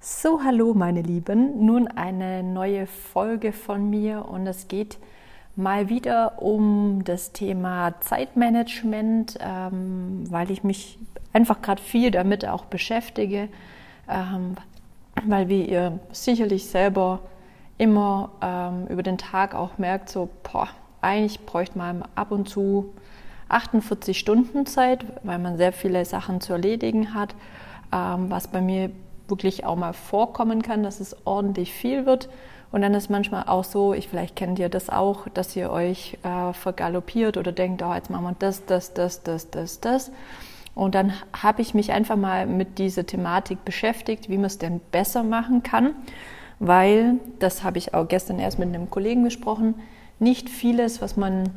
So, hallo meine Lieben, nun eine neue Folge von mir und es geht mal wieder um das Thema Zeitmanagement, ähm, weil ich mich einfach gerade viel damit auch beschäftige, ähm, weil wie ihr sicherlich selber immer ähm, über den Tag auch merkt, so, boah, eigentlich bräuchte man ab und zu 48 Stunden Zeit, weil man sehr viele Sachen zu erledigen hat, ähm, was bei mir wirklich auch mal vorkommen kann, dass es ordentlich viel wird. Und dann ist manchmal auch so, ich vielleicht kennt ihr das auch, dass ihr euch äh, vergaloppiert oder denkt, oh, jetzt machen wir das, das, das, das, das, das. Und dann habe ich mich einfach mal mit dieser Thematik beschäftigt, wie man es denn besser machen kann, weil, das habe ich auch gestern erst mit einem Kollegen gesprochen, nicht vieles, was man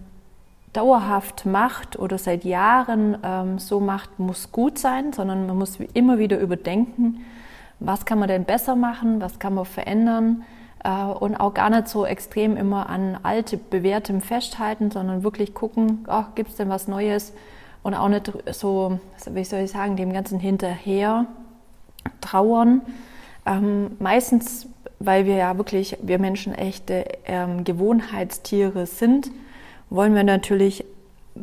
dauerhaft macht oder seit Jahren ähm, so macht, muss gut sein, sondern man muss immer wieder überdenken, was kann man denn besser machen, was kann man verändern äh, und auch gar nicht so extrem immer an alte, bewährtem festhalten, sondern wirklich gucken, oh, gibt es denn was Neues und auch nicht so, wie soll ich sagen, dem Ganzen hinterher trauern. Ähm, meistens, weil wir ja wirklich, wir Menschen echte ähm, Gewohnheitstiere sind, wollen wir natürlich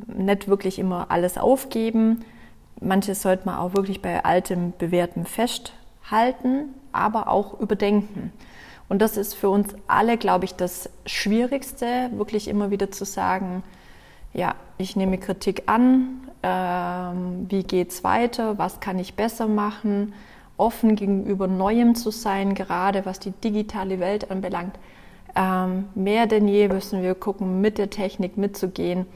nicht wirklich immer alles aufgeben. Manches sollte man auch wirklich bei altem, bewährtem festhalten halten, aber auch überdenken. Und das ist für uns alle, glaube ich, das Schwierigste, wirklich immer wieder zu sagen, ja, ich nehme Kritik an, ähm, wie es weiter, was kann ich besser machen, offen gegenüber Neuem zu sein, gerade was die digitale Welt anbelangt. Ähm, mehr denn je müssen wir gucken, mit der Technik mitzugehen,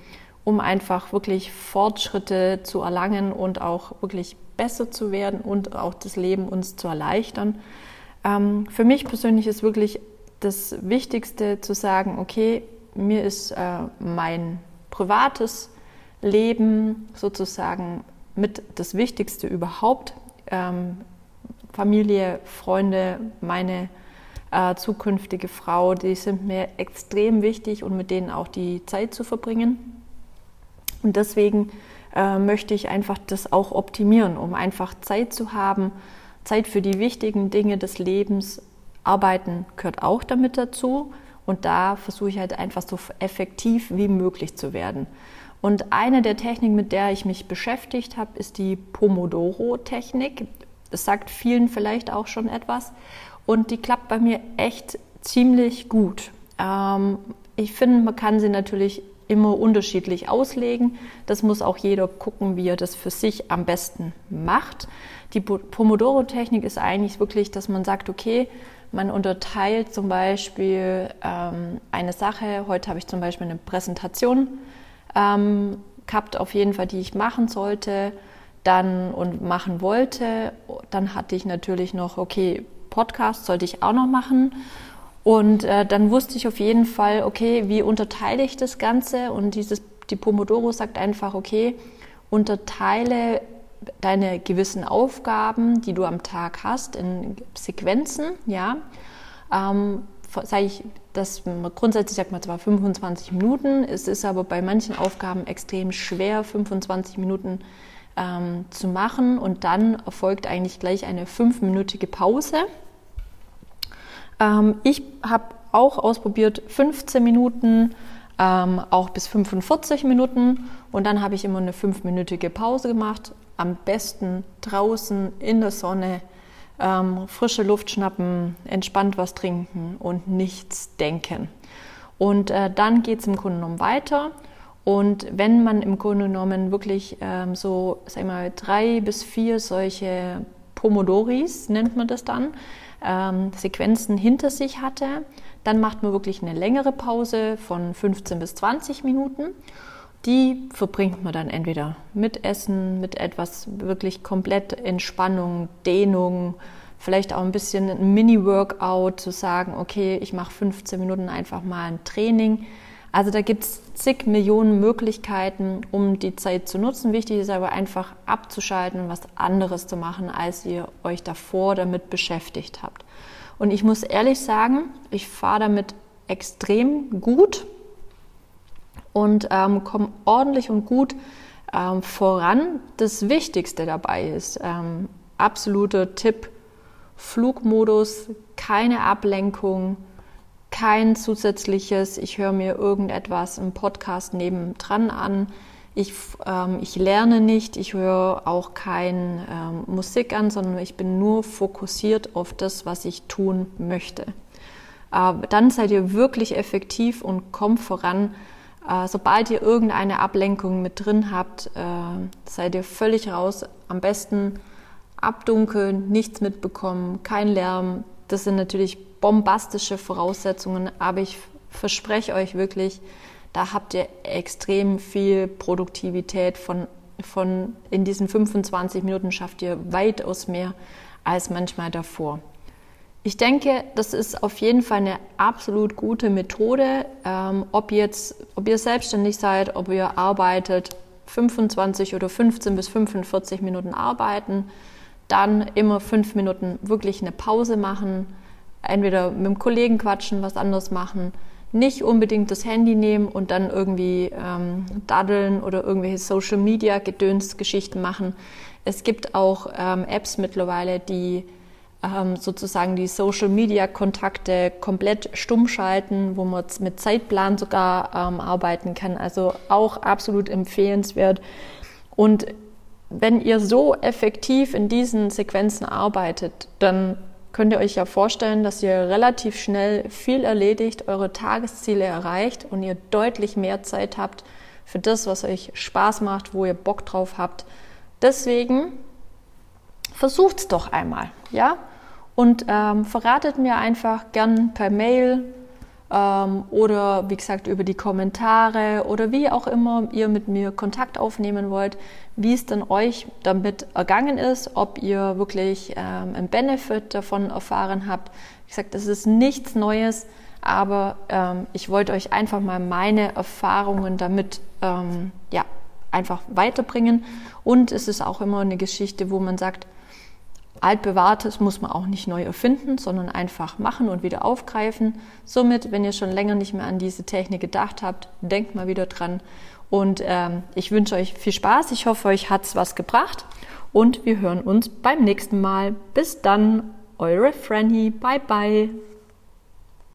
um einfach wirklich Fortschritte zu erlangen und auch wirklich besser zu werden und auch das Leben uns zu erleichtern. Ähm, für mich persönlich ist wirklich das Wichtigste zu sagen, okay, mir ist äh, mein privates Leben sozusagen mit das Wichtigste überhaupt. Ähm, Familie, Freunde, meine äh, zukünftige Frau, die sind mir extrem wichtig und mit denen auch die Zeit zu verbringen. Und deswegen äh, möchte ich einfach das auch optimieren, um einfach Zeit zu haben, Zeit für die wichtigen Dinge des Lebens. Arbeiten gehört auch damit dazu. Und da versuche ich halt einfach so effektiv wie möglich zu werden. Und eine der Techniken, mit der ich mich beschäftigt habe, ist die Pomodoro-Technik. Das sagt vielen vielleicht auch schon etwas. Und die klappt bei mir echt ziemlich gut. Ähm, ich finde, man kann sie natürlich immer unterschiedlich auslegen. Das muss auch jeder gucken, wie er das für sich am besten macht. Die Pomodoro-Technik ist eigentlich wirklich, dass man sagt, okay, man unterteilt zum Beispiel ähm, eine Sache. Heute habe ich zum Beispiel eine Präsentation ähm, gehabt, auf jeden Fall, die ich machen sollte dann und machen wollte. Dann hatte ich natürlich noch, okay, Podcast sollte ich auch noch machen. Und äh, dann wusste ich auf jeden Fall, okay, wie unterteile ich das Ganze? Und dieses, die Pomodoro sagt einfach, okay, unterteile deine gewissen Aufgaben, die du am Tag hast, in Sequenzen, ja. Ähm, sage ich, dass grundsätzlich sagt man zwar 25 Minuten, es ist aber bei manchen Aufgaben extrem schwer, 25 Minuten ähm, zu machen und dann erfolgt eigentlich gleich eine fünfminütige Pause. Ähm, ich habe auch ausprobiert 15 Minuten, ähm, auch bis 45 Minuten und dann habe ich immer eine fünfminütige Pause gemacht. Am besten draußen in der Sonne, ähm, frische Luft schnappen, entspannt was trinken und nichts denken. Und äh, dann geht es im Grunde genommen weiter. Und wenn man im Grunde genommen wirklich ähm, so, sag mal, drei bis vier solche Pomodoris, nennt man das dann, ähm, Sequenzen hinter sich hatte. Dann macht man wirklich eine längere Pause von 15 bis 20 Minuten. Die verbringt man dann entweder mit Essen, mit etwas wirklich komplett Entspannung, Dehnung, vielleicht auch ein bisschen ein Mini-Workout, zu sagen, okay, ich mache 15 Minuten einfach mal ein Training. Also da gibt es zig Millionen Möglichkeiten, um die Zeit zu nutzen. Wichtig ist aber einfach abzuschalten und was anderes zu machen, als ihr euch davor damit beschäftigt habt. Und ich muss ehrlich sagen, ich fahre damit extrem gut und ähm, komme ordentlich und gut ähm, voran. Das Wichtigste dabei ist, ähm, absoluter Tipp, Flugmodus, keine Ablenkung, kein zusätzliches, ich höre mir irgendetwas im Podcast nebendran an. Ich, ähm, ich lerne nicht, ich höre auch keine ähm, Musik an, sondern ich bin nur fokussiert auf das, was ich tun möchte. Äh, dann seid ihr wirklich effektiv und kommt voran. Äh, sobald ihr irgendeine Ablenkung mit drin habt, äh, seid ihr völlig raus. Am besten abdunkeln, nichts mitbekommen, kein Lärm. Das sind natürlich bombastische Voraussetzungen, aber ich verspreche euch wirklich, da habt ihr extrem viel Produktivität von, von in diesen 25 Minuten schafft ihr weitaus mehr als manchmal davor. Ich denke, das ist auf jeden Fall eine absolut gute Methode, ähm, ob, jetzt, ob ihr selbstständig seid, ob ihr arbeitet, 25 oder 15 bis 45 Minuten arbeiten, dann immer fünf Minuten wirklich eine Pause machen, entweder mit dem Kollegen quatschen, was anderes machen, nicht unbedingt das Handy nehmen und dann irgendwie ähm, daddeln oder irgendwelche Social Media Gedönsgeschichten machen. Es gibt auch ähm, Apps mittlerweile, die ähm, sozusagen die Social Media Kontakte komplett stumm schalten, wo man mit Zeitplan sogar ähm, arbeiten kann. Also auch absolut empfehlenswert. Und wenn ihr so effektiv in diesen Sequenzen arbeitet, dann könnt ihr euch ja vorstellen, dass ihr relativ schnell viel erledigt, eure Tagesziele erreicht und ihr deutlich mehr Zeit habt für das, was euch Spaß macht, wo ihr Bock drauf habt. Deswegen versucht's doch einmal, ja? Und ähm, verratet mir einfach gern per Mail ähm, oder wie gesagt über die Kommentare oder wie auch immer ihr mit mir Kontakt aufnehmen wollt, wie es denn euch damit ergangen ist, ob ihr wirklich ähm, einen Benefit davon erfahren habt. Wie gesagt, das ist nichts Neues, aber ähm, ich wollte euch einfach mal meine Erfahrungen damit ähm, ja, einfach weiterbringen. Und es ist auch immer eine Geschichte, wo man sagt, altbewahrtes muss man auch nicht neu erfinden, sondern einfach machen und wieder aufgreifen. Somit, wenn ihr schon länger nicht mehr an diese Technik gedacht habt, denkt mal wieder dran. Und ähm, ich wünsche euch viel Spaß. Ich hoffe, euch hat's was gebracht. Und wir hören uns beim nächsten Mal. Bis dann, eure Franny. Bye bye.